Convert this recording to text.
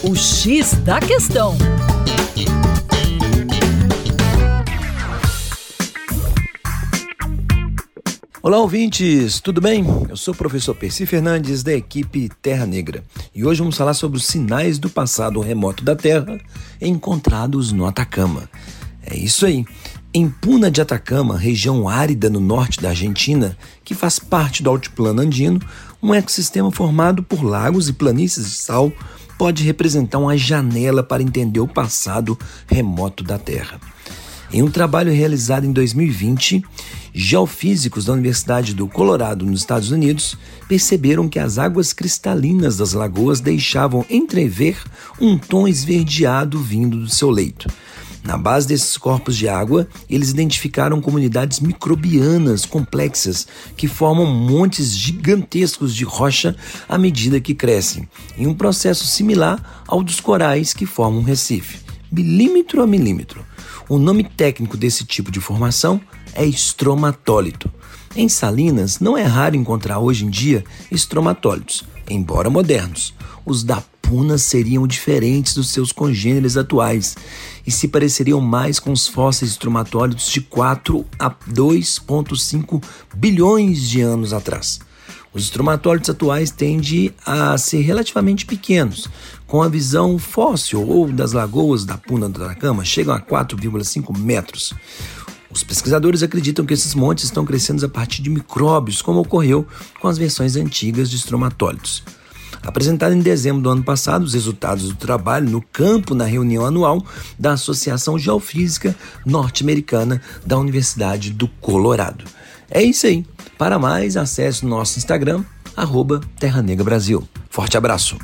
O X da Questão. Olá, ouvintes, tudo bem? Eu sou o professor Percy Fernandes, da equipe Terra Negra, e hoje vamos falar sobre os sinais do passado remoto da Terra encontrados no Atacama. É isso aí. Em Puna de Atacama, região árida no norte da Argentina, que faz parte do altiplano andino, um ecossistema formado por lagos e planícies de sal pode representar uma janela para entender o passado remoto da Terra. Em um trabalho realizado em 2020, geofísicos da Universidade do Colorado, nos Estados Unidos, perceberam que as águas cristalinas das lagoas deixavam entrever um tom esverdeado vindo do seu leito. Na base desses corpos de água, eles identificaram comunidades microbianas complexas que formam montes gigantescos de rocha à medida que crescem, em um processo similar ao dos corais que formam um recife, milímetro a milímetro. O nome técnico desse tipo de formação é estromatólito. Em salinas, não é raro encontrar hoje em dia estromatólitos, embora modernos. Os da Puna seriam diferentes dos seus congêneres atuais e se pareceriam mais com os fósseis estromatólitos de 4 a 2,5 bilhões de anos atrás. Os estromatólitos atuais tendem a ser relativamente pequenos, com a visão fóssil ou das lagoas da Puna do Atacama chegam a 4,5 metros. Os pesquisadores acreditam que esses montes estão crescendo a partir de micróbios, como ocorreu com as versões antigas de estromatólitos. Apresentado em dezembro do ano passado, os resultados do trabalho no campo na reunião anual da Associação Geofísica Norte-Americana da Universidade do Colorado. É isso aí. Para mais, acesse nosso Instagram, arroba Terra Negra Brasil. Forte abraço!